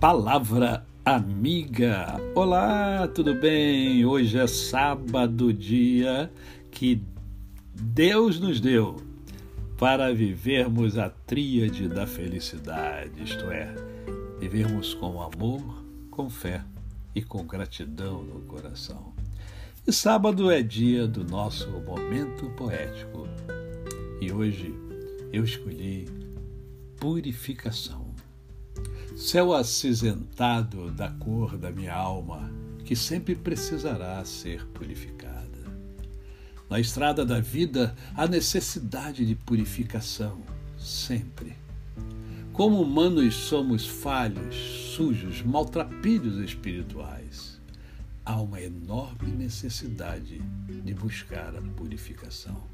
Palavra Amiga. Olá, tudo bem? Hoje é sábado, dia que Deus nos deu para vivermos a tríade da felicidade, isto é, vivermos com amor, com fé e com gratidão no coração. E sábado é dia do nosso momento poético. E hoje eu escolhi purificação. Céu acinzentado da cor da minha alma, que sempre precisará ser purificada. Na estrada da vida há necessidade de purificação, sempre. Como humanos somos falhos, sujos, maltrapilhos espirituais. Há uma enorme necessidade de buscar a purificação.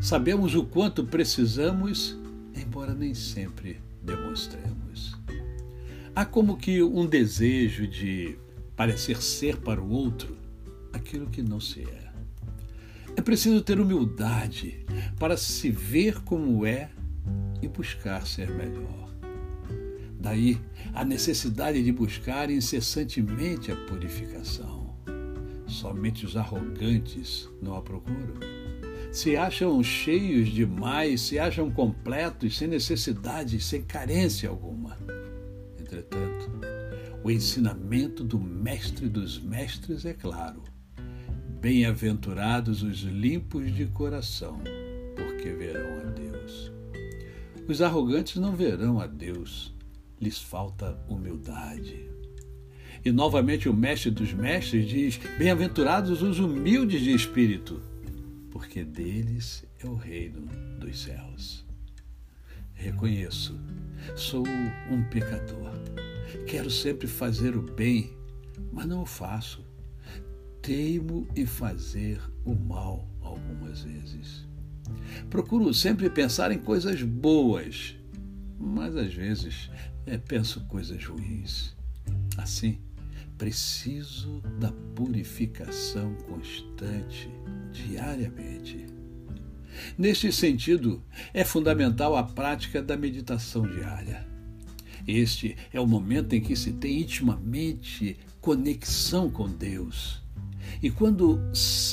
Sabemos o quanto precisamos, embora nem sempre demonstremos. Há como que um desejo de parecer ser para o outro aquilo que não se é. É preciso ter humildade para se ver como é e buscar ser melhor. Daí a necessidade de buscar incessantemente a purificação. Somente os arrogantes não a procuram. Se acham cheios demais, se acham completos, sem necessidade, sem carência alguma. Entretanto, o ensinamento do Mestre dos Mestres é claro. Bem-aventurados os limpos de coração, porque verão a Deus. Os arrogantes não verão a Deus, lhes falta humildade. E novamente o Mestre dos Mestres diz: Bem-aventurados os humildes de espírito, porque deles é o reino dos céus. Reconheço Sou um pecador. Quero sempre fazer o bem, mas não o faço. Teimo em fazer o mal algumas vezes. Procuro sempre pensar em coisas boas, mas às vezes é, penso coisas ruins. Assim, preciso da purificação constante, diariamente. Neste sentido, é fundamental a prática da meditação diária. Este é o momento em que se tem intimamente conexão com Deus. E quando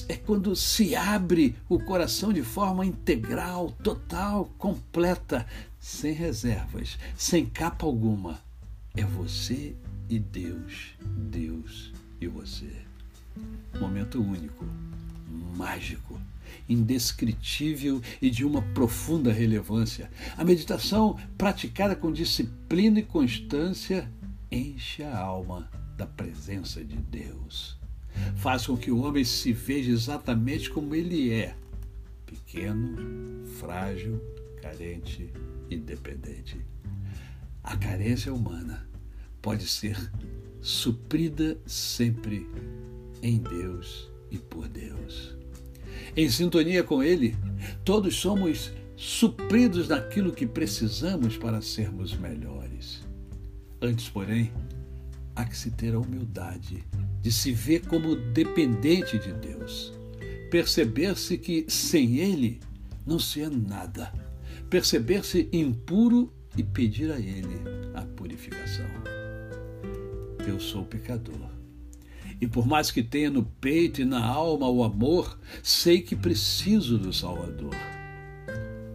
é quando se abre o coração de forma integral, total, completa, sem reservas, sem capa alguma. É você e Deus, Deus e você. Momento único, mágico indescritível e de uma profunda relevância. A meditação, praticada com disciplina e constância, enche a alma da presença de Deus. Faz com que o homem se veja exatamente como ele é: pequeno, frágil, carente e dependente. A carência humana pode ser suprida sempre em Deus e por Deus em sintonia com Ele, todos somos supridos daquilo que precisamos para sermos melhores. Antes, porém, há que se ter a humildade de se ver como dependente de Deus, perceber-se que sem Ele não se é nada, perceber-se impuro e pedir a Ele a purificação. Eu sou pecador e por mais que tenha no peito e na alma o amor, sei que preciso do Salvador.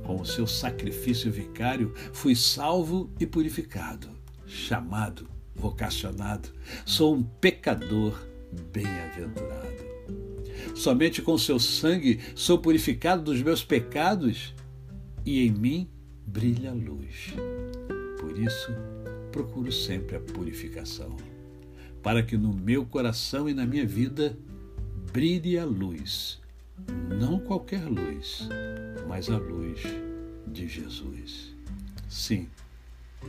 Com o seu sacrifício vicário, fui salvo e purificado, chamado, vocacionado. Sou um pecador bem-aventurado. Somente com seu sangue sou purificado dos meus pecados e em mim brilha a luz. Por isso, procuro sempre a purificação para que no meu coração e na minha vida brilhe a luz, não qualquer luz, mas a luz de Jesus. Sim,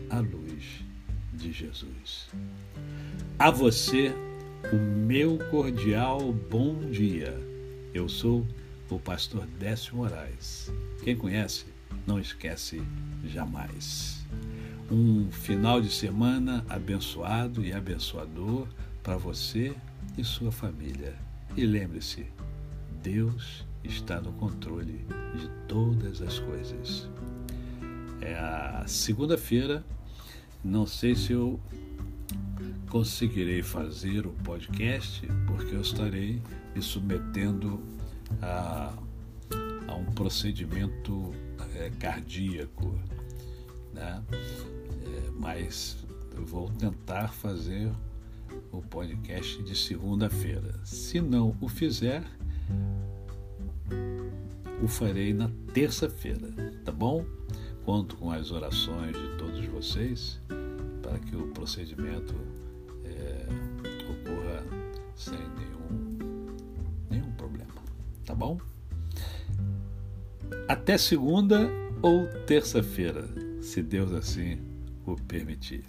a luz de Jesus. A você, o meu cordial bom dia. Eu sou o pastor Décio Moraes. Quem conhece, não esquece jamais um final de semana abençoado e abençoador para você e sua família. E lembre-se, Deus está no controle de todas as coisas. É a segunda-feira, não sei se eu conseguirei fazer o podcast porque eu estarei me submetendo a, a um procedimento é, cardíaco, né? É, mas eu vou tentar fazer o podcast de segunda-feira. Se não o fizer, o farei na terça-feira, tá bom? Conto com as orações de todos vocês para que o procedimento é, ocorra sem nenhum, nenhum problema, tá bom? Até segunda ou terça-feira, se Deus assim o permitir.